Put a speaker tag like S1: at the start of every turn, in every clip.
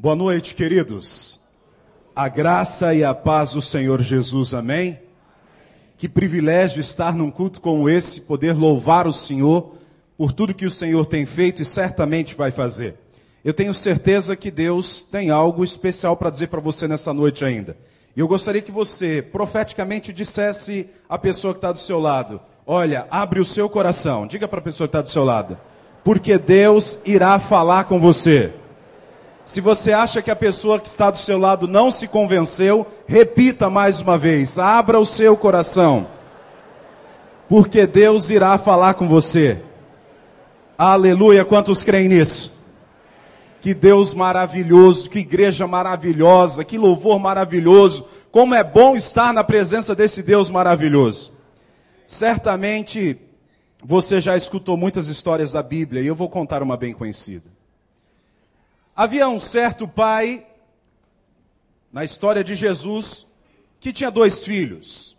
S1: Boa noite, queridos. A graça e a paz do Senhor Jesus, amém? Que privilégio estar num culto como esse, poder louvar o Senhor por tudo que o Senhor tem feito e certamente vai fazer. Eu tenho certeza que Deus tem algo especial para dizer para você nessa noite ainda. E eu gostaria que você profeticamente dissesse à pessoa que está do seu lado: Olha, abre o seu coração. Diga para a pessoa que está do seu lado. Porque Deus irá falar com você. Se você acha que a pessoa que está do seu lado não se convenceu, repita mais uma vez: abra o seu coração. Porque Deus irá falar com você. Aleluia, quantos creem nisso? Que Deus maravilhoso, que igreja maravilhosa, que louvor maravilhoso. Como é bom estar na presença desse Deus maravilhoso. Certamente você já escutou muitas histórias da Bíblia e eu vou contar uma bem conhecida. Havia um certo pai, na história de Jesus, que tinha dois filhos.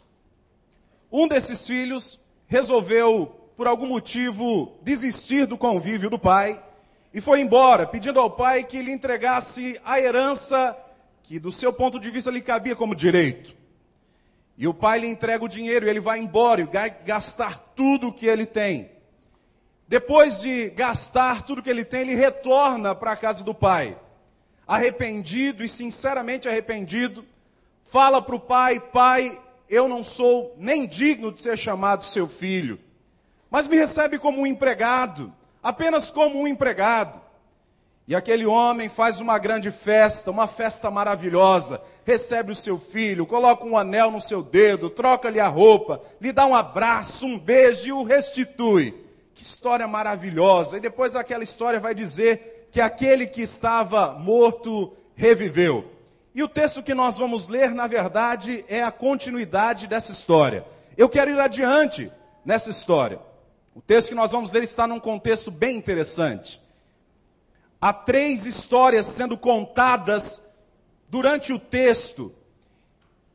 S1: Um desses filhos resolveu, por algum motivo, desistir do convívio do pai e foi embora, pedindo ao pai que lhe entregasse a herança que, do seu ponto de vista, lhe cabia como direito. E o pai lhe entrega o dinheiro e ele vai embora e vai gastar tudo o que ele tem. Depois de gastar tudo que ele tem, ele retorna para a casa do pai. Arrependido e sinceramente arrependido, fala para o pai: Pai, eu não sou nem digno de ser chamado seu filho, mas me recebe como um empregado, apenas como um empregado. E aquele homem faz uma grande festa, uma festa maravilhosa, recebe o seu filho, coloca um anel no seu dedo, troca-lhe a roupa, lhe dá um abraço, um beijo e o restitui. Que história maravilhosa. E depois aquela história vai dizer que aquele que estava morto reviveu. E o texto que nós vamos ler, na verdade, é a continuidade dessa história. Eu quero ir adiante nessa história. O texto que nós vamos ler está num contexto bem interessante. Há três histórias sendo contadas durante o texto,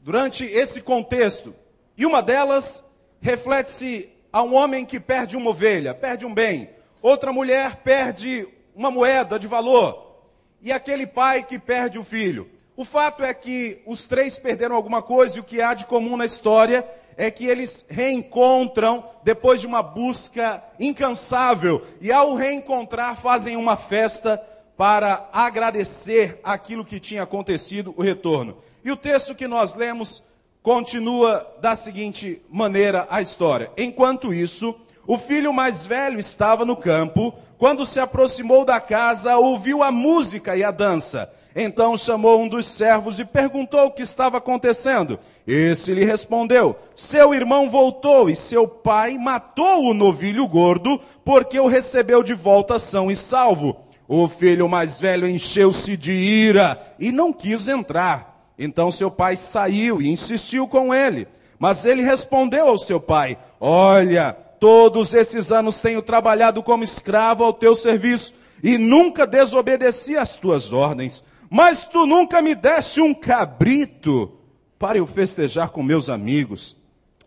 S1: durante esse contexto. E uma delas reflete-se a um homem que perde uma ovelha, perde um bem. Outra mulher perde uma moeda de valor. E aquele pai que perde o filho. O fato é que os três perderam alguma coisa e o que há de comum na história é que eles reencontram depois de uma busca incansável e ao reencontrar fazem uma festa para agradecer aquilo que tinha acontecido, o retorno. E o texto que nós lemos continua da seguinte maneira a história. Enquanto isso, o filho mais velho estava no campo. Quando se aproximou da casa, ouviu a música e a dança. Então chamou um dos servos e perguntou o que estava acontecendo. Esse lhe respondeu: Seu irmão voltou e seu pai matou o novilho gordo, porque o recebeu de volta são e salvo. O filho mais velho encheu-se de ira e não quis entrar. Então seu pai saiu e insistiu com ele. Mas ele respondeu ao seu pai: Olha, todos esses anos tenho trabalhado como escravo ao teu serviço e nunca desobedeci às tuas ordens. Mas tu nunca me deste um cabrito para eu festejar com meus amigos.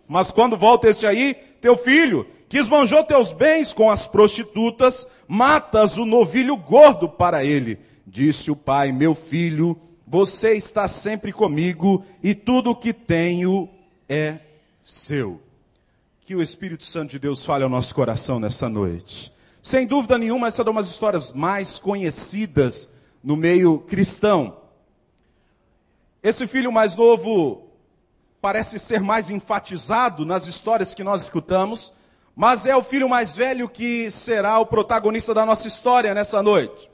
S1: Mas quando volta este aí, teu filho, que esbanjou teus bens com as prostitutas, matas o novilho gordo para ele. Disse o pai: Meu filho, você está sempre comigo e tudo o que tenho é seu. Que o Espírito Santo de Deus fale ao nosso coração nessa noite. Sem dúvida nenhuma, essa é uma das histórias mais conhecidas no meio cristão. Esse filho mais novo parece ser mais enfatizado nas histórias que nós escutamos, mas é o filho mais velho que será o protagonista da nossa história nessa noite.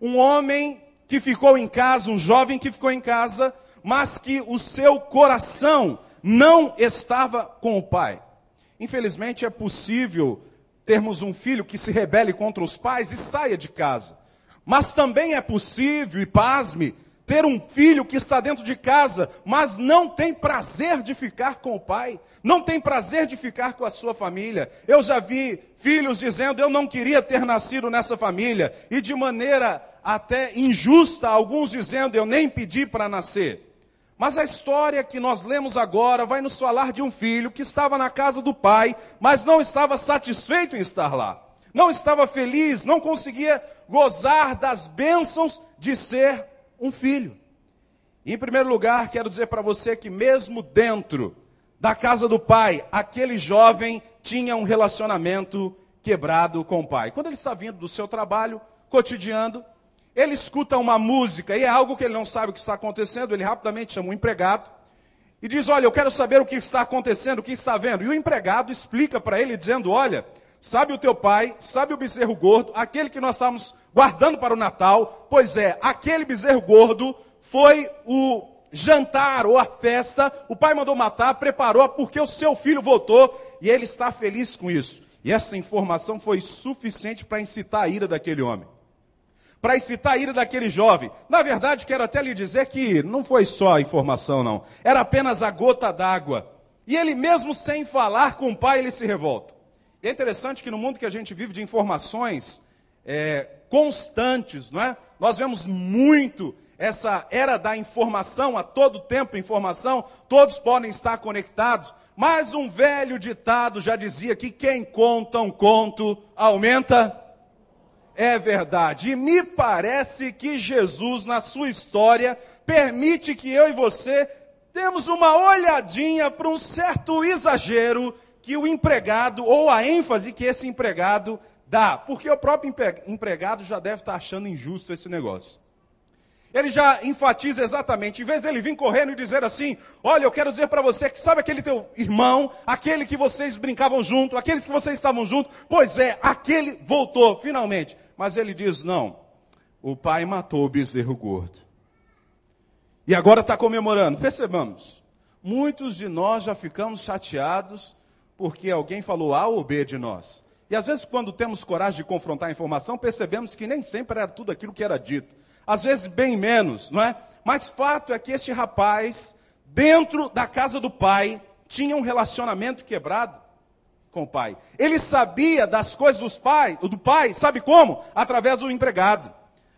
S1: Um homem que ficou em casa, um jovem que ficou em casa, mas que o seu coração não estava com o pai. Infelizmente é possível termos um filho que se rebele contra os pais e saia de casa. Mas também é possível, e pasme, ter um filho que está dentro de casa, mas não tem prazer de ficar com o pai, não tem prazer de ficar com a sua família. Eu já vi filhos dizendo: Eu não queria ter nascido nessa família, e de maneira até injusta, alguns dizendo: Eu nem pedi para nascer. Mas a história que nós lemos agora vai nos falar de um filho que estava na casa do pai, mas não estava satisfeito em estar lá. Não estava feliz, não conseguia gozar das bênçãos de ser um filho. E, em primeiro lugar, quero dizer para você que, mesmo dentro da casa do pai, aquele jovem tinha um relacionamento quebrado com o pai. Quando ele está vindo do seu trabalho cotidiano, ele escuta uma música e é algo que ele não sabe o que está acontecendo, ele rapidamente chama um empregado e diz: Olha, eu quero saber o que está acontecendo, o que está vendo. E o empregado explica para ele, dizendo: Olha, sabe o teu pai, sabe o bezerro gordo, aquele que nós estávamos guardando para o Natal? Pois é, aquele bezerro gordo foi o jantar ou a festa, o pai mandou matar, preparou, porque o seu filho voltou e ele está feliz com isso. E essa informação foi suficiente para incitar a ira daquele homem para incitar a ira daquele jovem. Na verdade, quero até lhe dizer que não foi só a informação, não. Era apenas a gota d'água. E ele, mesmo sem falar com o pai, ele se revolta. E é interessante que no mundo que a gente vive de informações é, constantes, não é? Nós vemos muito essa era da informação, a todo tempo informação, todos podem estar conectados. Mas um velho ditado já dizia que quem conta um conto aumenta é verdade. E me parece que Jesus, na sua história, permite que eu e você temos uma olhadinha para um certo exagero que o empregado, ou a ênfase que esse empregado dá. Porque o próprio empregado já deve estar achando injusto esse negócio. Ele já enfatiza exatamente, em vez dele vir correndo e dizer assim: Olha, eu quero dizer para você que sabe aquele teu irmão, aquele que vocês brincavam junto, aqueles que vocês estavam junto, pois é, aquele voltou finalmente. Mas ele diz: não, o pai matou o bezerro gordo. E agora está comemorando. Percebamos, muitos de nós já ficamos chateados porque alguém falou A ou B de nós. E às vezes, quando temos coragem de confrontar a informação, percebemos que nem sempre era tudo aquilo que era dito. Às vezes, bem menos, não é? Mas fato é que este rapaz, dentro da casa do pai, tinha um relacionamento quebrado com o pai. Ele sabia das coisas dos pai, do pai, sabe como? Através do empregado.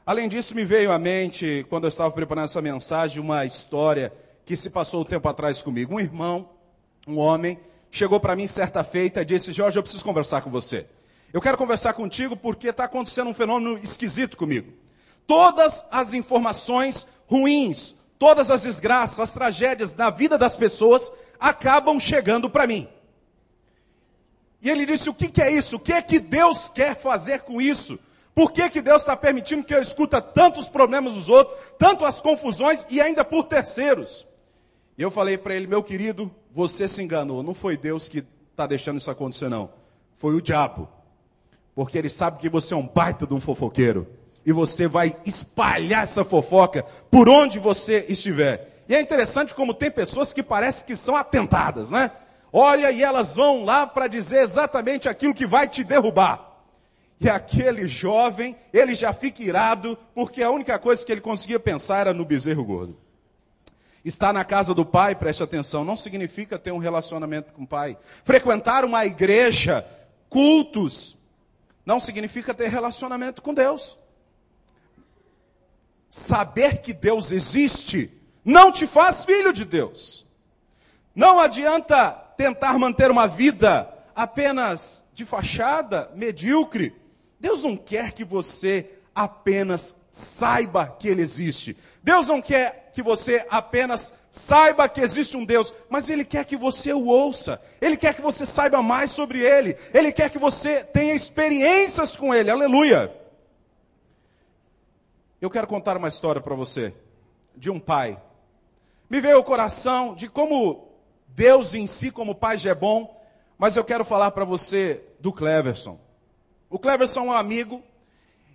S1: Além disso, me veio à mente, quando eu estava preparando essa mensagem, uma história que se passou um tempo atrás comigo. Um irmão, um homem, chegou para mim certa feita e disse: Jorge, eu preciso conversar com você. Eu quero conversar contigo porque está acontecendo um fenômeno esquisito comigo. Todas as informações ruins, todas as desgraças, as tragédias da vida das pessoas acabam chegando para mim. E ele disse: O que, que é isso? O que é que Deus quer fazer com isso? Por que, que Deus está permitindo que eu escuta tantos problemas dos outros, tanto as confusões e ainda por terceiros? E eu falei para ele, meu querido, você se enganou. Não foi Deus que está deixando isso acontecer, não. Foi o diabo. Porque ele sabe que você é um baita de um fofoqueiro. E você vai espalhar essa fofoca por onde você estiver. E é interessante como tem pessoas que parecem que são atentadas, né? Olha, e elas vão lá para dizer exatamente aquilo que vai te derrubar. E aquele jovem, ele já fica irado, porque a única coisa que ele conseguia pensar era no bezerro gordo. Estar na casa do pai, preste atenção, não significa ter um relacionamento com o pai. Frequentar uma igreja, cultos, não significa ter relacionamento com Deus. Saber que Deus existe não te faz filho de Deus. Não adianta tentar manter uma vida apenas de fachada, medíocre. Deus não quer que você apenas saiba que Ele existe. Deus não quer que você apenas saiba que existe um Deus, mas Ele quer que você o ouça. Ele quer que você saiba mais sobre Ele. Ele quer que você tenha experiências com Ele. Aleluia. Eu quero contar uma história para você de um pai. Me veio o coração de como Deus em si, como pai, já é bom, mas eu quero falar para você do Cleverson. O Cleverson é um amigo,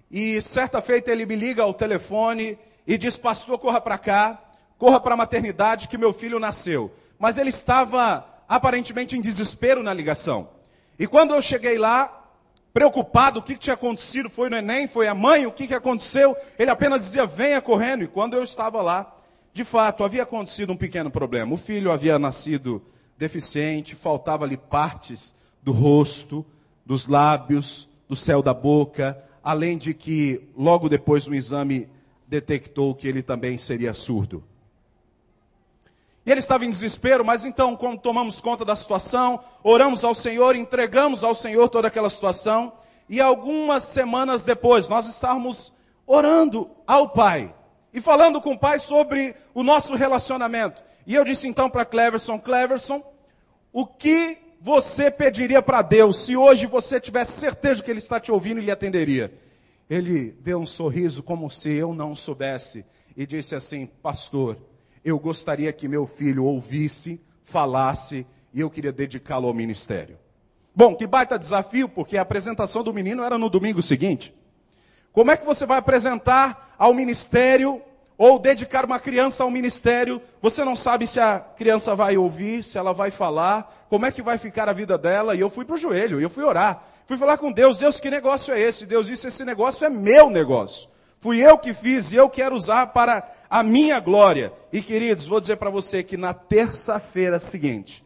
S1: e certa feita ele me liga ao telefone e diz: Pastor, corra para cá, corra para a maternidade que meu filho nasceu. Mas ele estava aparentemente em desespero na ligação. E quando eu cheguei lá, preocupado, o que, tinha acontecido? Foi no Enem? Foi a mãe? O que aconteceu? Ele apenas dizia: Venha correndo. E quando eu estava lá, de fato, havia acontecido um pequeno problema. O filho havia nascido deficiente, faltava-lhe partes do rosto, dos lábios, do céu da boca, além de que, logo depois do exame, detectou que ele também seria surdo. E ele estava em desespero, mas então, quando tomamos conta da situação, oramos ao Senhor, entregamos ao Senhor toda aquela situação, e algumas semanas depois, nós estávamos orando ao Pai e falando com o pai sobre o nosso relacionamento. E eu disse então para Cleverson, Cleverson, o que você pediria para Deus se hoje você tivesse certeza que Ele está te ouvindo e lhe atenderia? Ele deu um sorriso como se eu não soubesse e disse assim: Pastor, eu gostaria que meu filho ouvisse, falasse e eu queria dedicá-lo ao ministério. Bom, que baita desafio, porque a apresentação do menino era no domingo seguinte. Como é que você vai apresentar ao ministério ou dedicar uma criança ao ministério, você não sabe se a criança vai ouvir, se ela vai falar, como é que vai ficar a vida dela. E eu fui para o joelho, eu fui orar. Fui falar com Deus, Deus, que negócio é esse? Deus disse, esse negócio é meu negócio. Fui eu que fiz e eu quero usar para a minha glória. E queridos, vou dizer para você que na terça-feira seguinte,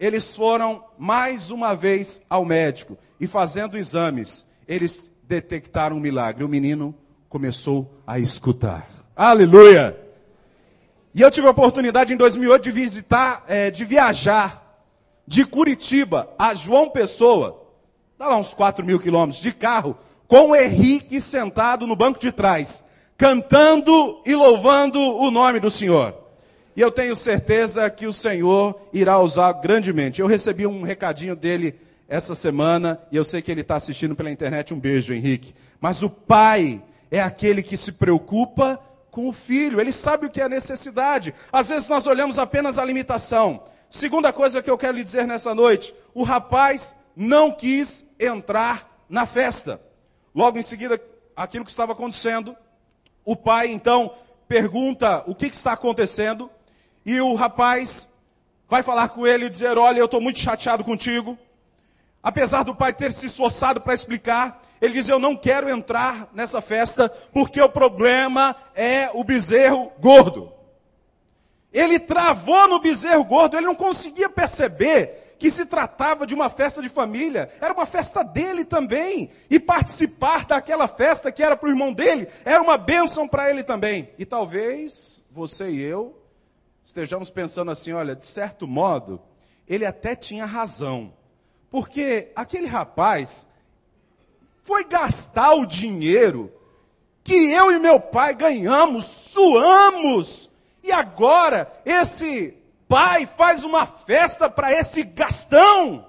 S1: eles foram mais uma vez ao médico e fazendo exames, eles detectaram um milagre. O menino começou a escutar. Aleluia! E eu tive a oportunidade em 2008 de visitar, é, de viajar de Curitiba a João Pessoa, dá lá uns 4 mil quilômetros, de carro, com o Henrique sentado no banco de trás, cantando e louvando o nome do Senhor. E eu tenho certeza que o Senhor irá usar grandemente. Eu recebi um recadinho dele essa semana e eu sei que ele está assistindo pela internet. Um beijo, Henrique. Mas o pai é aquele que se preocupa com o filho, ele sabe o que é necessidade. Às vezes nós olhamos apenas a limitação. Segunda coisa que eu quero lhe dizer nessa noite: o rapaz não quis entrar na festa. Logo em seguida, aquilo que estava acontecendo, o pai então pergunta o que, que está acontecendo, e o rapaz vai falar com ele e dizer: Olha, eu estou muito chateado contigo. Apesar do pai ter se esforçado para explicar, ele diz: Eu não quero entrar nessa festa porque o problema é o bezerro gordo. Ele travou no bezerro gordo, ele não conseguia perceber que se tratava de uma festa de família, era uma festa dele também. E participar daquela festa que era para o irmão dele, era uma bênção para ele também. E talvez você e eu estejamos pensando assim: olha, de certo modo, ele até tinha razão. Porque aquele rapaz foi gastar o dinheiro que eu e meu pai ganhamos, suamos, e agora esse pai faz uma festa para esse gastão.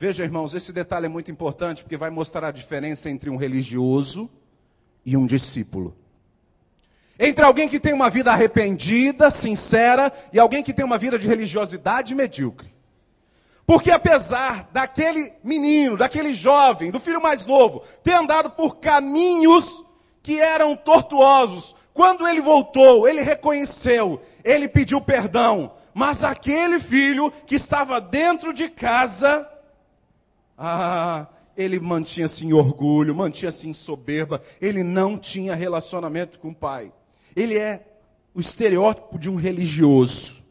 S1: Veja, irmãos, esse detalhe é muito importante porque vai mostrar a diferença entre um religioso e um discípulo. Entre alguém que tem uma vida arrependida, sincera, e alguém que tem uma vida de religiosidade medíocre. Porque apesar daquele menino, daquele jovem, do filho mais novo, ter andado por caminhos que eram tortuosos, quando ele voltou, ele reconheceu, ele pediu perdão, mas aquele filho que estava dentro de casa, ah, ele mantinha-se em orgulho, mantinha-se em soberba, ele não tinha relacionamento com o pai. Ele é o estereótipo de um religioso,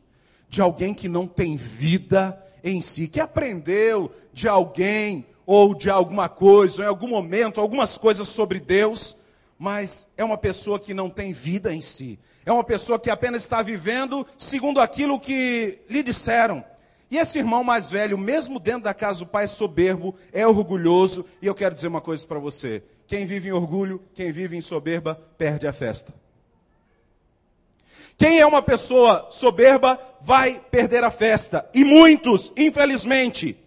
S1: de alguém que não tem vida em si, que aprendeu de alguém ou de alguma coisa, ou em algum momento, algumas coisas sobre Deus, mas é uma pessoa que não tem vida em si. É uma pessoa que apenas está vivendo segundo aquilo que lhe disseram. E esse irmão mais velho, mesmo dentro da casa do pai, é soberbo, é orgulhoso, e eu quero dizer uma coisa para você: quem vive em orgulho, quem vive em soberba, perde a festa. Quem é uma pessoa soberba vai perder a festa. E muitos, infelizmente,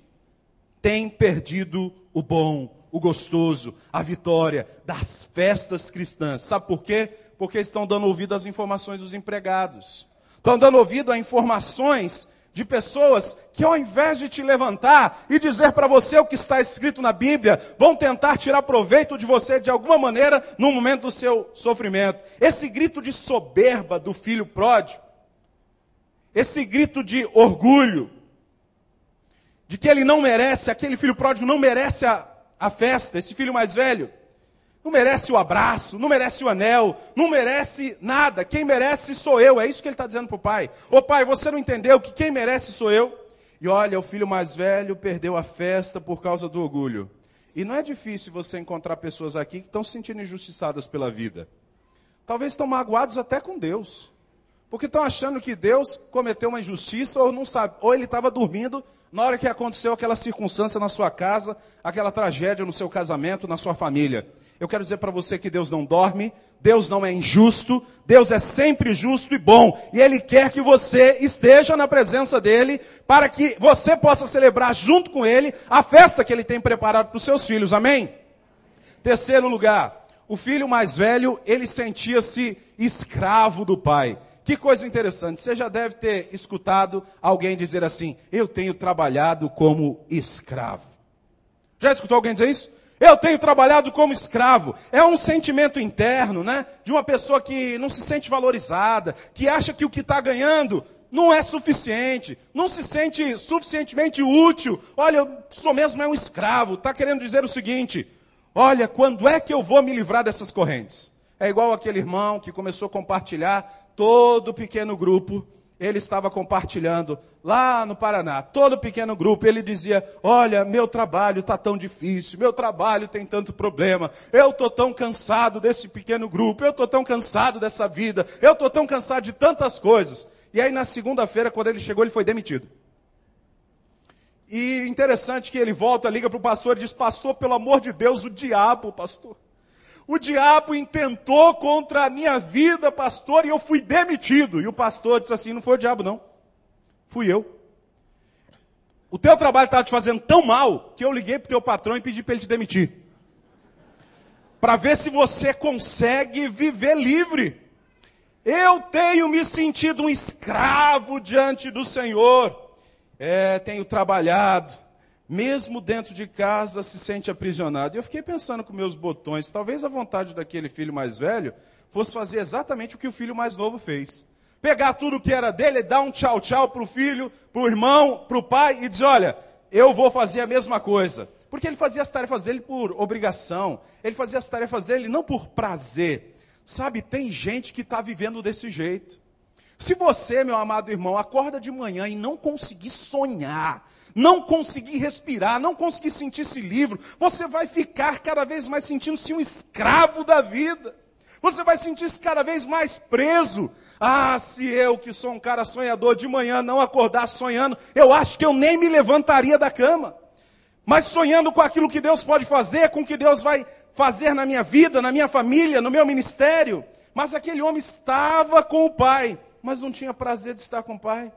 S1: têm perdido o bom, o gostoso, a vitória das festas cristãs. Sabe por quê? Porque estão dando ouvido às informações dos empregados. Estão dando ouvido a informações de pessoas que, ao invés de te levantar e dizer para você o que está escrito na Bíblia, vão tentar tirar proveito de você de alguma maneira no momento do seu sofrimento. Esse grito de soberba do filho pródigo, esse grito de orgulho, de que ele não merece, aquele filho pródigo não merece a, a festa, esse filho mais velho não merece o abraço, não merece o anel, não merece nada. Quem merece sou eu. É isso que ele está dizendo para o pai. Ô pai, você não entendeu que quem merece sou eu? E olha, o filho mais velho perdeu a festa por causa do orgulho. E não é difícil você encontrar pessoas aqui que estão se sentindo injustiçadas pela vida. Talvez estão magoados até com Deus. Porque estão achando que Deus cometeu uma injustiça ou não sabe, ou ele estava dormindo na hora que aconteceu aquela circunstância na sua casa, aquela tragédia no seu casamento, na sua família. Eu quero dizer para você que Deus não dorme, Deus não é injusto, Deus é sempre justo e bom, e Ele quer que você esteja na presença dEle, para que você possa celebrar junto com Ele a festa que Ele tem preparado para os seus filhos, amém? Terceiro lugar, o filho mais velho, ele sentia-se escravo do pai. Que coisa interessante, você já deve ter escutado alguém dizer assim: Eu tenho trabalhado como escravo. Já escutou alguém dizer isso? Eu tenho trabalhado como escravo. É um sentimento interno, né? De uma pessoa que não se sente valorizada, que acha que o que está ganhando não é suficiente, não se sente suficientemente útil. Olha, eu sou mesmo é um escravo. Está querendo dizer o seguinte: olha, quando é que eu vou me livrar dessas correntes? É igual aquele irmão que começou a compartilhar todo pequeno grupo, ele estava compartilhando lá no Paraná, todo pequeno grupo, ele dizia: Olha, meu trabalho está tão difícil, meu trabalho tem tanto problema, eu estou tão cansado desse pequeno grupo, eu estou tão cansado dessa vida, eu estou tão cansado de tantas coisas. E aí, na segunda-feira, quando ele chegou, ele foi demitido. E interessante que ele volta, liga para o pastor e diz: Pastor, pelo amor de Deus, o diabo, pastor. O diabo intentou contra a minha vida, pastor, e eu fui demitido. E o pastor disse assim: não foi o diabo, não. Fui eu. O teu trabalho estava te fazendo tão mal que eu liguei para o teu patrão e pedi para ele te demitir. Para ver se você consegue viver livre. Eu tenho me sentido um escravo diante do Senhor. É, tenho trabalhado, mesmo dentro de casa, se sente aprisionado. E eu fiquei pensando com meus botões, talvez a vontade daquele filho mais velho fosse fazer exatamente o que o filho mais novo fez. Pegar tudo que era dele, dar um tchau tchau para o filho, para o irmão, para o pai e dizer: olha, eu vou fazer a mesma coisa. Porque ele fazia as tarefas dele por obrigação, ele fazia as tarefas dele não por prazer. Sabe, tem gente que está vivendo desse jeito. Se você, meu amado irmão, acorda de manhã e não conseguir sonhar, não conseguir respirar, não conseguir sentir-se livre, você vai ficar cada vez mais sentindo-se um escravo da vida. Você vai sentir-se cada vez mais preso. Ah, se eu, que sou um cara sonhador, de manhã não acordar sonhando, eu acho que eu nem me levantaria da cama. Mas sonhando com aquilo que Deus pode fazer, com o que Deus vai fazer na minha vida, na minha família, no meu ministério. Mas aquele homem estava com o pai, mas não tinha prazer de estar com o pai.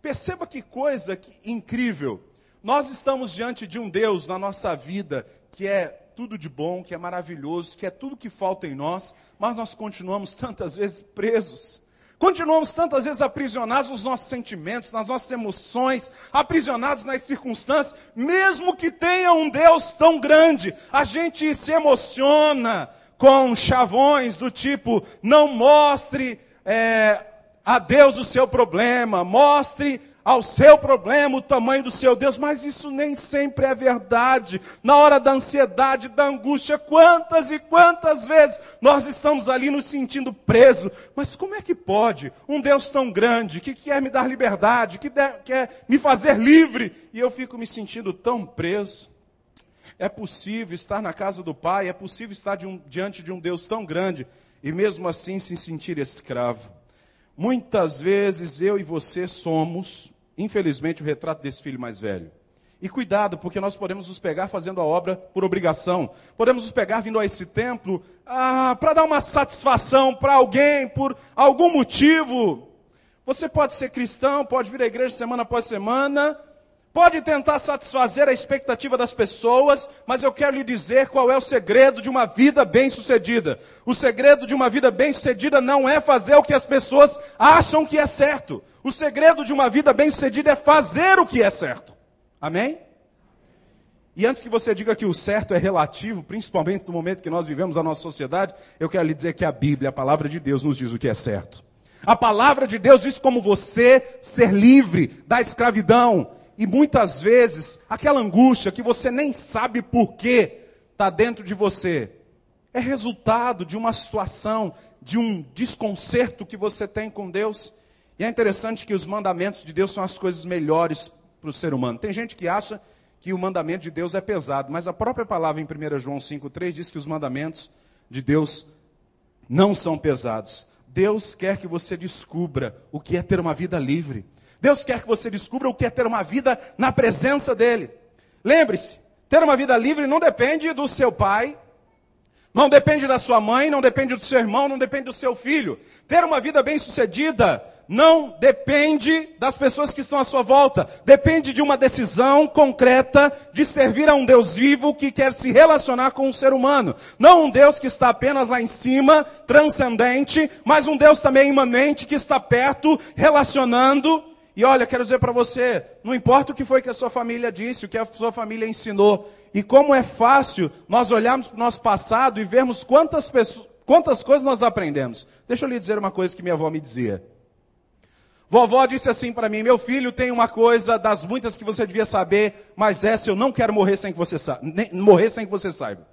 S1: Perceba que coisa incrível. Nós estamos diante de um Deus na nossa vida que é tudo de bom, que é maravilhoso, que é tudo que falta em nós, mas nós continuamos tantas vezes presos. Continuamos tantas vezes aprisionados nos nossos sentimentos, nas nossas emoções, aprisionados nas circunstâncias, mesmo que tenha um Deus tão grande, a gente se emociona com chavões do tipo: não mostre é, a Deus o seu problema, mostre ao seu problema o tamanho do seu Deus, mas isso nem sempre é verdade. Na hora da ansiedade, da angústia, quantas e quantas vezes nós estamos ali nos sentindo presos. Mas como é que pode um Deus tão grande, que quer me dar liberdade, que quer me fazer livre, e eu fico me sentindo tão preso? É possível estar na casa do Pai, é possível estar de um, diante de um Deus tão grande e mesmo assim se sentir escravo. Muitas vezes eu e você somos, infelizmente, o retrato desse filho mais velho. E cuidado, porque nós podemos nos pegar fazendo a obra por obrigação. Podemos nos pegar vindo a esse templo ah, para dar uma satisfação para alguém, por algum motivo. Você pode ser cristão, pode vir à igreja semana após semana, pode tentar satisfazer a expectativa das pessoas, mas eu quero lhe dizer qual é o segredo de uma vida bem-sucedida. O segredo de uma vida bem-sucedida não é fazer o que as pessoas acham que é certo. O segredo de uma vida bem-sucedida é fazer o que é certo. Amém? E antes que você diga que o certo é relativo, principalmente no momento que nós vivemos a nossa sociedade, eu quero lhe dizer que a Bíblia, a palavra de Deus, nos diz o que é certo. A palavra de Deus diz como você ser livre da escravidão, e muitas vezes, aquela angústia que você nem sabe por que está dentro de você, é resultado de uma situação, de um desconcerto que você tem com Deus. E é interessante que os mandamentos de Deus são as coisas melhores para o ser humano. Tem gente que acha que o mandamento de Deus é pesado, mas a própria palavra em 1 João 5,3 diz que os mandamentos de Deus não são pesados. Deus quer que você descubra o que é ter uma vida livre. Deus quer que você descubra o que é ter uma vida na presença dEle. Lembre-se, ter uma vida livre não depende do seu pai, Não depende da sua mãe, não depende do seu irmão, não depende do seu filho. Ter uma vida bem-sucedida não depende das pessoas que estão à sua volta. Depende de uma decisão concreta de servir a um Deus vivo que quer se relacionar com o um ser humano. Não um Deus que está apenas lá em cima, transcendente, mas um Deus também imanente que está perto, relacionando. E olha, quero dizer para você, não importa o que foi que a sua família disse, o que a sua família ensinou, e como é fácil nós olharmos para o nosso passado e vermos quantas, pessoas, quantas coisas nós aprendemos. Deixa eu lhe dizer uma coisa que minha avó me dizia. Vovó disse assim para mim: Meu filho, tem uma coisa das muitas que você devia saber, mas essa eu não quero morrer sem que você, morrer sem que você saiba.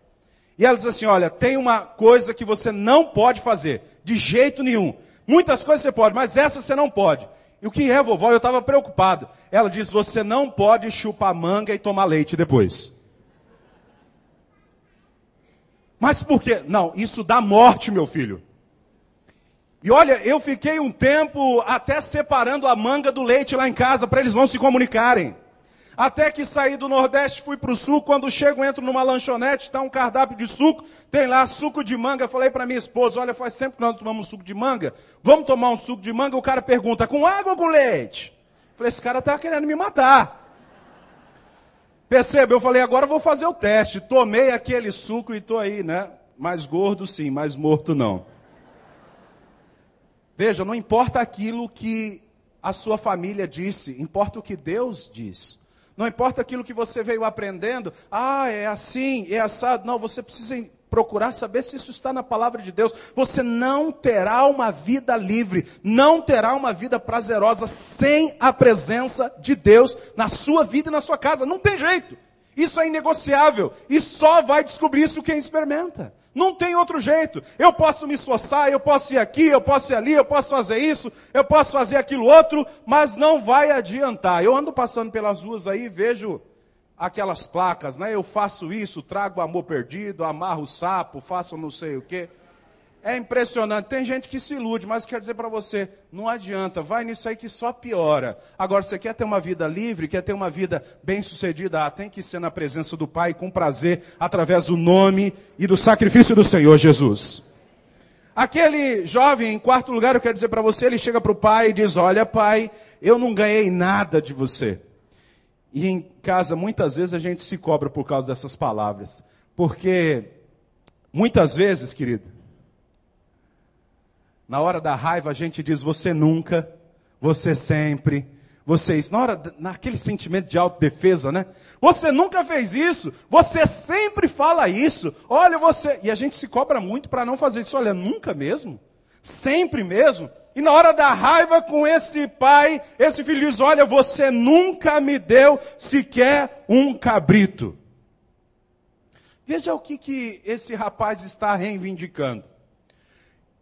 S1: E ela diz assim: Olha, tem uma coisa que você não pode fazer, de jeito nenhum. Muitas coisas você pode, mas essa você não pode. E o que é, vovó? Eu estava preocupado. Ela diz: Você não pode chupar manga e tomar leite depois. Mas por quê? Não, isso dá morte, meu filho. E olha, eu fiquei um tempo até separando a manga do leite lá em casa para eles não se comunicarem. Até que saí do Nordeste, fui para o Sul. Quando chego, entro numa lanchonete, está um cardápio de suco, tem lá suco de manga. Falei para minha esposa: Olha, faz tempo que nós tomamos suco de manga, vamos tomar um suco de manga. O cara pergunta: Com água ou com leite? Falei: Esse cara está querendo me matar. Perceba, eu falei, agora eu vou fazer o teste. Tomei aquele suco e estou aí, né? Mais gordo sim, mais morto não. Veja, não importa aquilo que a sua família disse, importa o que Deus diz. Não importa aquilo que você veio aprendendo, ah, é assim, é assado. Não, você precisa procurar saber se isso está na palavra de Deus. Você não terá uma vida livre, não terá uma vida prazerosa sem a presença de Deus na sua vida e na sua casa. Não tem jeito. Isso é inegociável. E só vai descobrir isso quem experimenta. Não tem outro jeito. Eu posso me esforçar, eu posso ir aqui, eu posso ir ali, eu posso fazer isso, eu posso fazer aquilo outro, mas não vai adiantar. Eu ando passando pelas ruas aí e vejo aquelas placas, né? Eu faço isso, trago amor perdido, amarro o sapo, faço não sei o quê. É impressionante. Tem gente que se ilude, mas quero dizer para você, não adianta, vai nisso aí que só piora. Agora, você quer ter uma vida livre, quer ter uma vida bem-sucedida, ah, tem que ser na presença do Pai com prazer, através do nome e do sacrifício do Senhor Jesus. Aquele jovem, em quarto lugar, eu quero dizer para você, ele chega para o pai e diz: Olha, pai, eu não ganhei nada de você. E em casa, muitas vezes, a gente se cobra por causa dessas palavras. Porque, muitas vezes, querido, na hora da raiva a gente diz você nunca, você sempre, você isso. Na hora, naquele sentimento de autodefesa, né? Você nunca fez isso, você sempre fala isso. Olha você. E a gente se cobra muito para não fazer isso. Olha, nunca mesmo? Sempre mesmo? E na hora da raiva com esse pai, esse filho diz: Olha, você nunca me deu sequer um cabrito. Veja o que, que esse rapaz está reivindicando.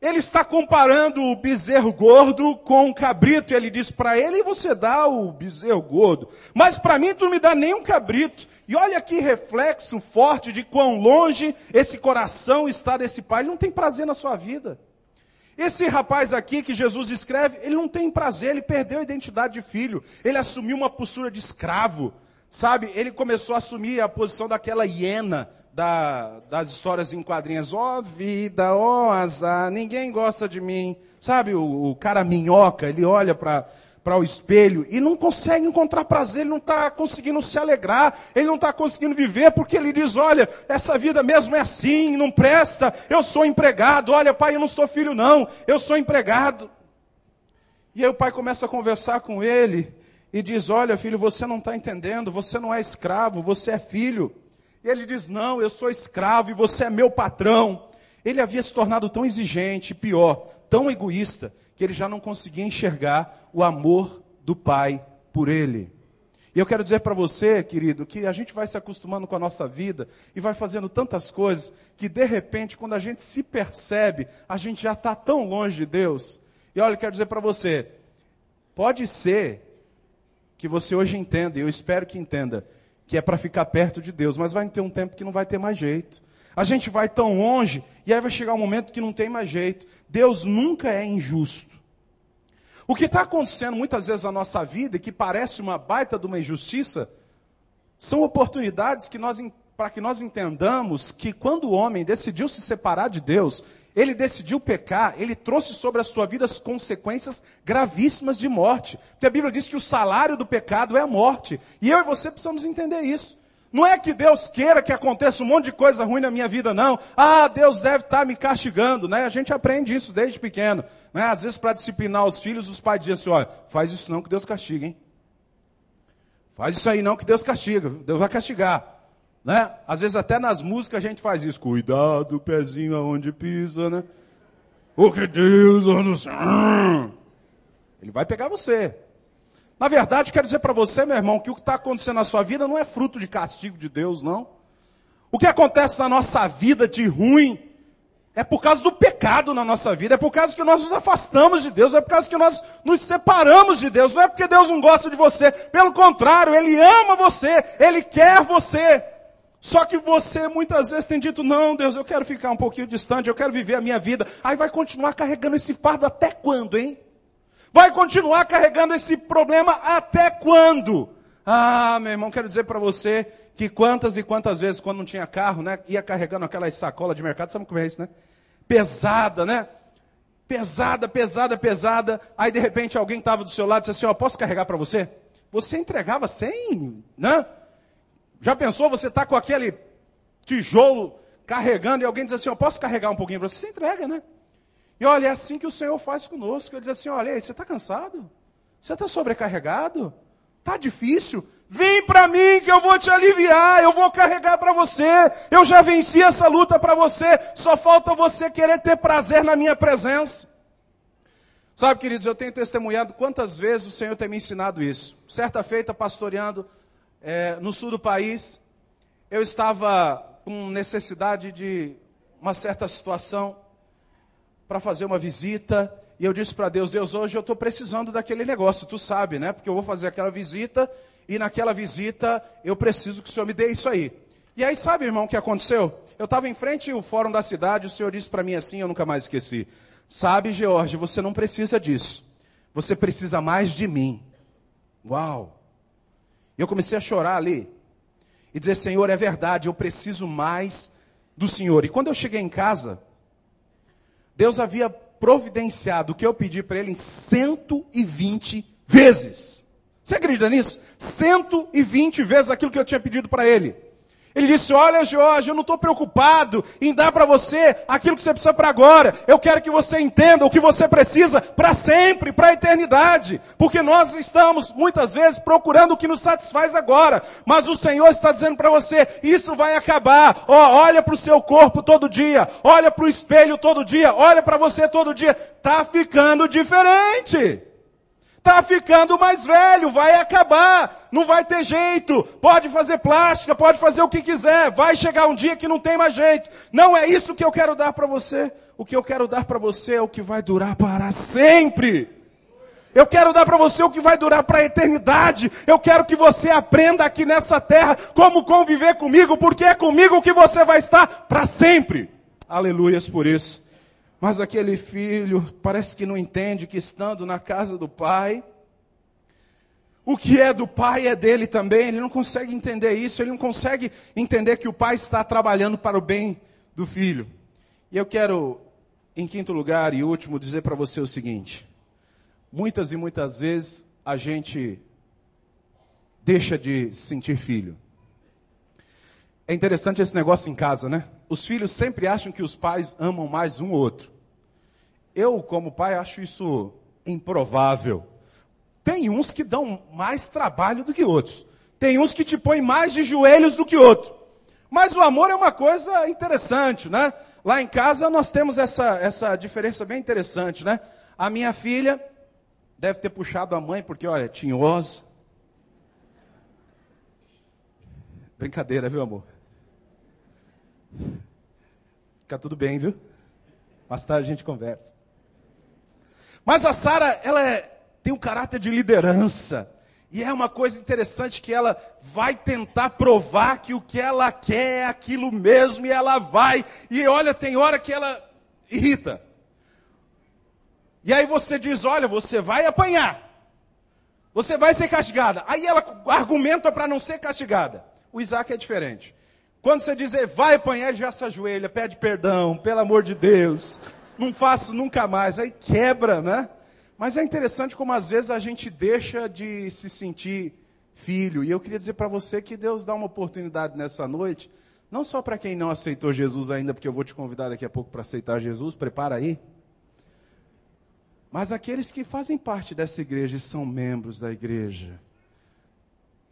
S1: Ele está comparando o bezerro gordo com o cabrito. Ele diz para ele: você dá o bezerro gordo, mas para mim tu não me dá nem um cabrito. E olha que reflexo forte de quão longe esse coração está desse pai. Ele não tem prazer na sua vida. Esse rapaz aqui que Jesus descreve, ele não tem prazer, ele perdeu a identidade de filho, ele assumiu uma postura de escravo, sabe? Ele começou a assumir a posição daquela hiena da, das histórias em quadrinhos. Ó oh, vida, ó oh, azar, ninguém gosta de mim. Sabe o, o cara minhoca, ele olha para para o espelho e não consegue encontrar prazer, ele não está conseguindo se alegrar, ele não está conseguindo viver, porque ele diz: Olha, essa vida mesmo é assim, não presta, eu sou empregado, olha, pai, eu não sou filho, não, eu sou empregado. E aí o pai começa a conversar com ele e diz: Olha, filho, você não está entendendo, você não é escravo, você é filho. E ele diz: Não, eu sou escravo e você é meu patrão. Ele havia se tornado tão exigente, pior, tão egoísta, que ele já não conseguia enxergar o amor do pai por ele. E eu quero dizer para você, querido, que a gente vai se acostumando com a nossa vida e vai fazendo tantas coisas que de repente, quando a gente se percebe, a gente já está tão longe de Deus. E olha, eu quero dizer para você, pode ser que você hoje entenda, e eu espero que entenda, que é para ficar perto de Deus, mas vai ter um tempo que não vai ter mais jeito. A gente vai tão longe e aí vai chegar um momento que não tem mais jeito. Deus nunca é injusto. O que está acontecendo muitas vezes na nossa vida, que parece uma baita de uma injustiça, são oportunidades que nós para que nós entendamos que quando o homem decidiu se separar de Deus, ele decidiu pecar, ele trouxe sobre a sua vida as consequências gravíssimas de morte. Porque a Bíblia diz que o salário do pecado é a morte. E eu e você precisamos entender isso. Não é que Deus queira que aconteça um monte de coisa ruim na minha vida, não. Ah, Deus deve estar me castigando, né? A gente aprende isso desde pequeno. Né? Às vezes, para disciplinar os filhos, os pais dizem assim: olha, faz isso não que Deus castiga, hein? Faz isso aí não que Deus castiga, Deus vai castigar. Né? Às vezes até nas músicas a gente faz isso. Cuidado, pezinho aonde pisa, né? O que Deus Ele vai pegar você. Na verdade, quero dizer para você, meu irmão, que o que está acontecendo na sua vida não é fruto de castigo de Deus, não. O que acontece na nossa vida de ruim é por causa do pecado na nossa vida, é por causa que nós nos afastamos de Deus, é por causa que nós nos separamos de Deus. Não é porque Deus não gosta de você, pelo contrário, Ele ama você, Ele quer você. Só que você muitas vezes tem dito: não, Deus, eu quero ficar um pouquinho distante, eu quero viver a minha vida. Aí vai continuar carregando esse fardo até quando, hein? Vai continuar carregando esse problema até quando? Ah, meu irmão, quero dizer para você que quantas e quantas vezes, quando não tinha carro, né, ia carregando aquelas sacolas de mercado, sabe como é isso, né? Pesada, né? Pesada, pesada, pesada. Aí de repente alguém estava do seu lado e disse assim: Ó, posso carregar para você? Você entregava sem, né? Já pensou você está com aquele tijolo carregando e alguém diz assim: Eu posso carregar um pouquinho para você? Você entrega, né? E olha, é assim que o Senhor faz conosco. Ele diz assim: Olha, você está cansado? Você está sobrecarregado? Está difícil? Vem para mim que eu vou te aliviar, eu vou carregar para você. Eu já venci essa luta para você. Só falta você querer ter prazer na minha presença. Sabe, queridos, eu tenho testemunhado quantas vezes o Senhor tem me ensinado isso. Certa feita, pastoreando é, no sul do país, eu estava com necessidade de uma certa situação para fazer uma visita. E eu disse para Deus: Deus, hoje eu estou precisando daquele negócio, tu sabe, né? Porque eu vou fazer aquela visita e naquela visita eu preciso que o Senhor me dê isso aí. E aí, sabe, irmão, o que aconteceu? Eu estava em frente ao fórum da cidade, o Senhor disse para mim assim, eu nunca mais esqueci. Sabe, George, você não precisa disso. Você precisa mais de mim. Uau! E eu comecei a chorar ali. E dizer, Senhor, é verdade, eu preciso mais do Senhor. E quando eu cheguei em casa, Deus havia providenciado o que eu pedi para ele em 120 vezes. Você acredita nisso? 120 vezes aquilo que eu tinha pedido para ele. Ele disse: Olha, Jorge, eu não estou preocupado em dar para você aquilo que você precisa para agora. Eu quero que você entenda o que você precisa para sempre, para a eternidade. Porque nós estamos, muitas vezes, procurando o que nos satisfaz agora. Mas o Senhor está dizendo para você: Isso vai acabar. Oh, olha para o seu corpo todo dia. Olha para o espelho todo dia. Olha para você todo dia. Está ficando diferente. Está ficando mais velho, vai acabar, não vai ter jeito. Pode fazer plástica, pode fazer o que quiser. Vai chegar um dia que não tem mais jeito. Não é isso que eu quero dar para você. O que eu quero dar para você é o que vai durar para sempre. Eu quero dar para você o que vai durar para a eternidade. Eu quero que você aprenda aqui nessa terra como conviver comigo, porque é comigo que você vai estar para sempre. Aleluias por isso. Mas aquele filho parece que não entende que estando na casa do pai, o que é do pai é dele também. Ele não consegue entender isso, ele não consegue entender que o pai está trabalhando para o bem do filho. E eu quero, em quinto lugar e último, dizer para você o seguinte: muitas e muitas vezes a gente deixa de sentir filho. É interessante esse negócio em casa, né? Os filhos sempre acham que os pais amam mais um ou outro. Eu, como pai, acho isso improvável. Tem uns que dão mais trabalho do que outros. Tem uns que te põem mais de joelhos do que outro. Mas o amor é uma coisa interessante, né? Lá em casa nós temos essa, essa diferença bem interessante, né? A minha filha deve ter puxado a mãe, porque, olha, tinhosa. Brincadeira, viu, amor? Fica tudo bem, viu? Mais tarde a gente conversa. Mas a Sara, ela é, tem um caráter de liderança. E é uma coisa interessante que ela vai tentar provar que o que ela quer é aquilo mesmo e ela vai. E olha, tem hora que ela irrita. E aí você diz: olha, você vai apanhar. Você vai ser castigada. Aí ela argumenta para não ser castigada. O Isaac é diferente. Quando você dizer vai apanhar, já se ajoelha, pede perdão, pelo amor de Deus, não faço nunca mais. Aí quebra, né? Mas é interessante como às vezes a gente deixa de se sentir filho. E eu queria dizer para você que Deus dá uma oportunidade nessa noite, não só para quem não aceitou Jesus ainda, porque eu vou te convidar daqui a pouco para aceitar Jesus, prepara aí. Mas aqueles que fazem parte dessa igreja e são membros da igreja,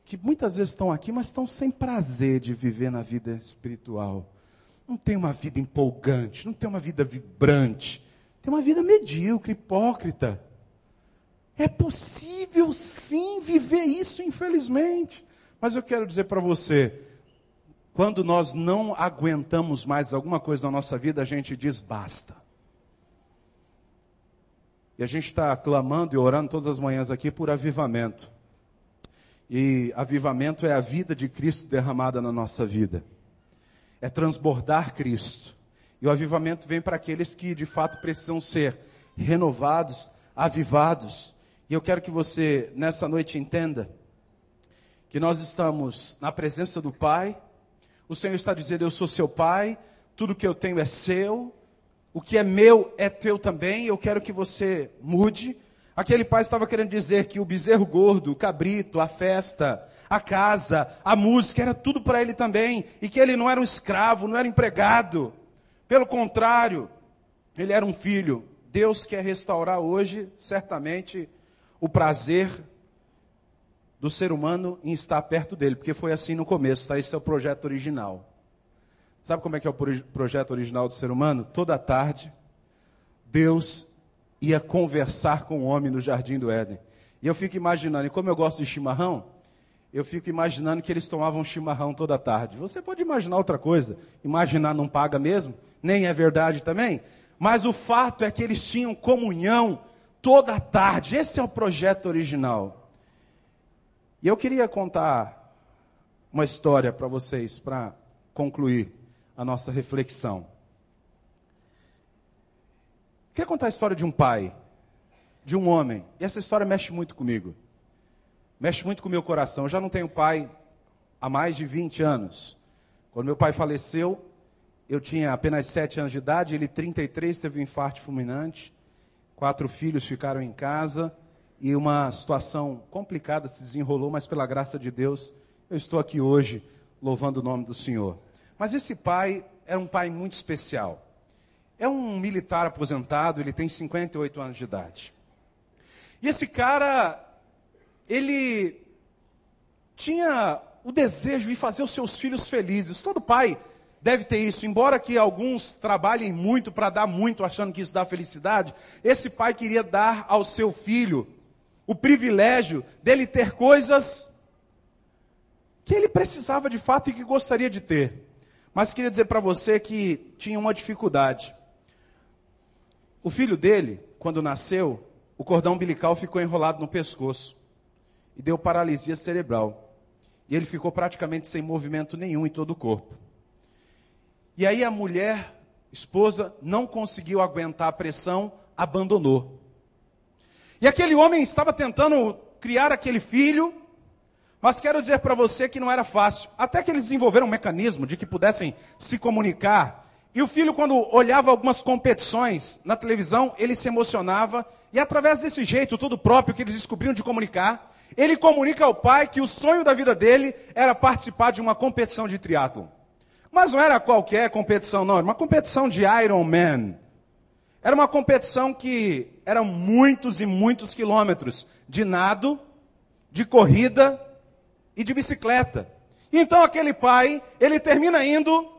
S1: que muitas vezes estão aqui, mas estão sem prazer de viver na vida espiritual. Não tem uma vida empolgante, não tem uma vida vibrante, tem uma vida medíocre, hipócrita. É possível sim viver isso, infelizmente. Mas eu quero dizer para você, quando nós não aguentamos mais alguma coisa na nossa vida, a gente diz basta. E a gente está clamando e orando todas as manhãs aqui por avivamento. E avivamento é a vida de Cristo derramada na nossa vida. É transbordar Cristo. E o avivamento vem para aqueles que de fato precisam ser renovados, avivados. E eu quero que você nessa noite entenda que nós estamos na presença do Pai. O Senhor está dizendo: Eu sou seu Pai, tudo que eu tenho é seu, o que é meu é teu também. Eu quero que você mude Aquele pai estava querendo dizer que o bezerro gordo, o cabrito, a festa, a casa, a música, era tudo para ele também. E que ele não era um escravo, não era empregado. Pelo contrário, ele era um filho. Deus quer restaurar hoje, certamente, o prazer do ser humano em estar perto dele, porque foi assim no começo, tá? Esse é o projeto original. Sabe como é que é o projeto original do ser humano? Toda tarde, Deus ia conversar com o homem no jardim do Éden. E eu fico imaginando, e como eu gosto de chimarrão, eu fico imaginando que eles tomavam chimarrão toda tarde. Você pode imaginar outra coisa. Imaginar não paga mesmo, nem é verdade também. Mas o fato é que eles tinham comunhão toda tarde. Esse é o projeto original. E eu queria contar uma história para vocês, para concluir a nossa reflexão. Queria contar a história de um pai, de um homem. E essa história mexe muito comigo. Mexe muito com o meu coração. Eu já não tenho pai há mais de 20 anos. Quando meu pai faleceu, eu tinha apenas 7 anos de idade, ele 33 teve um infarto fulminante. Quatro filhos ficaram em casa e uma situação complicada se desenrolou, mas pela graça de Deus, eu estou aqui hoje louvando o nome do Senhor. Mas esse pai era um pai muito especial. É um militar aposentado, ele tem 58 anos de idade. E esse cara, ele tinha o desejo de fazer os seus filhos felizes. Todo pai deve ter isso, embora que alguns trabalhem muito para dar muito, achando que isso dá felicidade. Esse pai queria dar ao seu filho o privilégio dele ter coisas que ele precisava de fato e que gostaria de ter. Mas queria dizer para você que tinha uma dificuldade. O filho dele, quando nasceu, o cordão umbilical ficou enrolado no pescoço e deu paralisia cerebral. E ele ficou praticamente sem movimento nenhum em todo o corpo. E aí a mulher, esposa, não conseguiu aguentar a pressão, abandonou. E aquele homem estava tentando criar aquele filho, mas quero dizer para você que não era fácil. Até que eles desenvolveram um mecanismo de que pudessem se comunicar e o filho, quando olhava algumas competições na televisão, ele se emocionava. E através desse jeito, todo próprio que eles descobriram de comunicar, ele comunica ao pai que o sonho da vida dele era participar de uma competição de triatlo. Mas não era qualquer competição, não. Era uma competição de Iron Man. Era uma competição que eram muitos e muitos quilômetros de nado, de corrida e de bicicleta. Então aquele pai, ele termina indo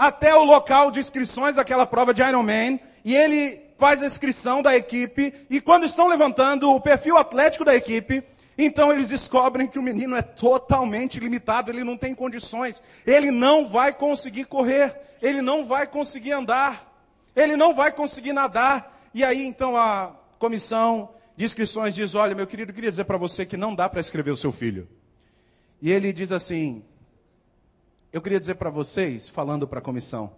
S1: até o local de inscrições daquela prova de Ironman, e ele faz a inscrição da equipe, e quando estão levantando o perfil atlético da equipe, então eles descobrem que o menino é totalmente limitado, ele não tem condições, ele não vai conseguir correr, ele não vai conseguir andar, ele não vai conseguir nadar. E aí então a comissão de inscrições diz: Olha, meu querido, queria dizer para você que não dá para escrever o seu filho. E ele diz assim: eu queria dizer para vocês, falando para a comissão,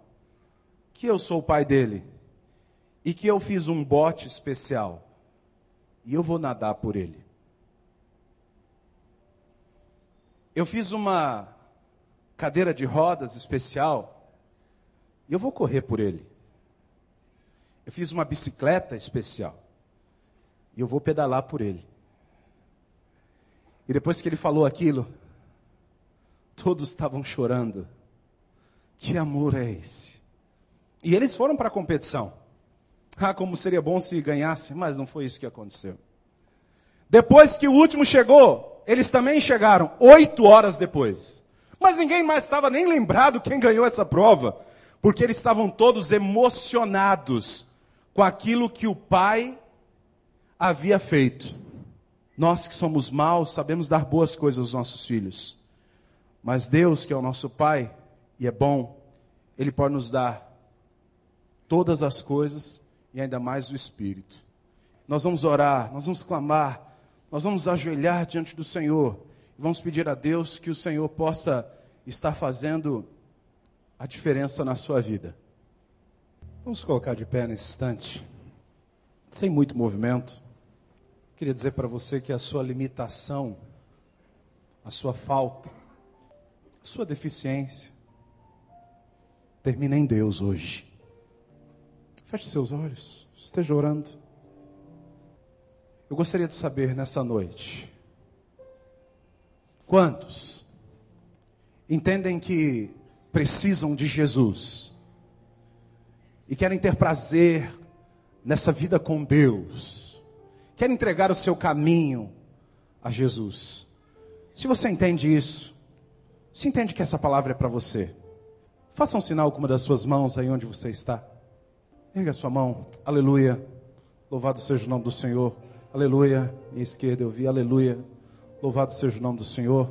S1: que eu sou o pai dele e que eu fiz um bote especial e eu vou nadar por ele. Eu fiz uma cadeira de rodas especial e eu vou correr por ele. Eu fiz uma bicicleta especial e eu vou pedalar por ele. E depois que ele falou aquilo, todos estavam chorando. Que amor é esse? E eles foram para a competição. Ah, como seria bom se ganhasse, mas não foi isso que aconteceu. Depois que o último chegou, eles também chegaram, oito horas depois. Mas ninguém mais estava nem lembrado quem ganhou essa prova, porque eles estavam todos emocionados com aquilo que o pai havia feito. Nós que somos maus sabemos dar boas coisas aos nossos filhos, mas Deus, que é o nosso Pai e é bom, Ele pode nos dar todas as coisas e ainda mais o Espírito. Nós vamos orar, nós vamos clamar, nós vamos ajoelhar diante do Senhor e vamos pedir a Deus que o Senhor possa estar fazendo a diferença na sua vida. Vamos colocar de pé nesse instante, sem muito movimento. Queria dizer para você que a sua limitação, a sua falta, sua deficiência, termina em Deus hoje. Feche seus olhos, esteja orando. Eu gostaria de saber nessa noite, quantos entendem que precisam de Jesus e querem ter prazer nessa vida com Deus, querem entregar o seu caminho a Jesus. Se você entende isso, se entende que essa palavra é para você, faça um sinal com uma das suas mãos aí onde você está. Erga a sua mão. Aleluia. Louvado seja o nome do Senhor. Aleluia. Minha esquerda eu vi. Aleluia. Louvado seja o nome do Senhor.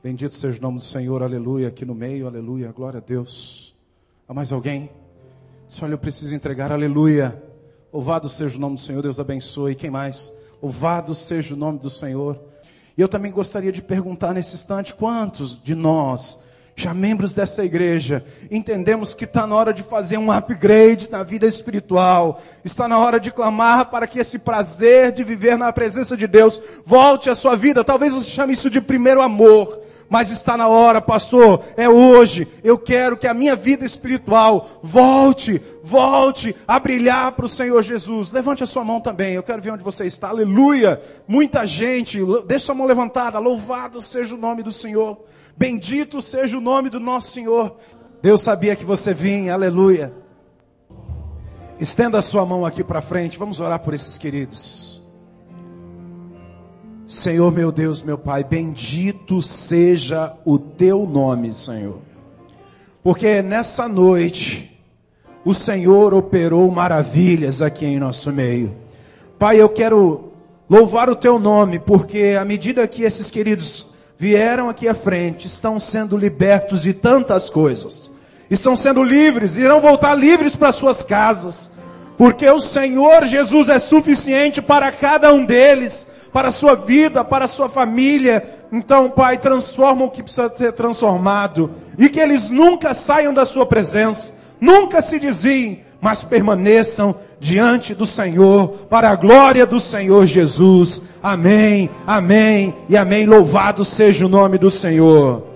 S1: Bendito seja o nome do Senhor. Aleluia. Aqui no meio. Aleluia. Glória a Deus. Há mais alguém? Só eu preciso entregar. Aleluia. Louvado seja o nome do Senhor. Deus abençoe. Quem mais? Louvado seja o nome do Senhor. E eu também gostaria de perguntar nesse instante: quantos de nós já membros dessa igreja, entendemos que está na hora de fazer um upgrade na vida espiritual, está na hora de clamar para que esse prazer de viver na presença de Deus volte à sua vida. Talvez você chame isso de primeiro amor, mas está na hora, pastor, é hoje. Eu quero que a minha vida espiritual volte, volte a brilhar para o Senhor Jesus. Levante a sua mão também, eu quero ver onde você está. Aleluia! Muita gente, deixa a mão levantada. Louvado seja o nome do Senhor. Bendito seja o nome do nosso Senhor. Deus sabia que você vinha, aleluia. Estenda a sua mão aqui para frente, vamos orar por esses queridos. Senhor meu Deus, meu Pai, bendito seja o teu nome, Senhor. Porque nessa noite o Senhor operou maravilhas aqui em nosso meio. Pai, eu quero louvar o teu nome, porque à medida que esses queridos vieram aqui à frente estão sendo libertos de tantas coisas. Estão sendo livres, irão voltar livres para suas casas. Porque o Senhor Jesus é suficiente para cada um deles, para a sua vida, para a sua família. Então, Pai, transforma o que precisa ser transformado. E que eles nunca saiam da sua presença, nunca se desviem, mas permaneçam diante do Senhor, para a glória do Senhor Jesus. Amém, amém e amém. Louvado seja o nome do Senhor.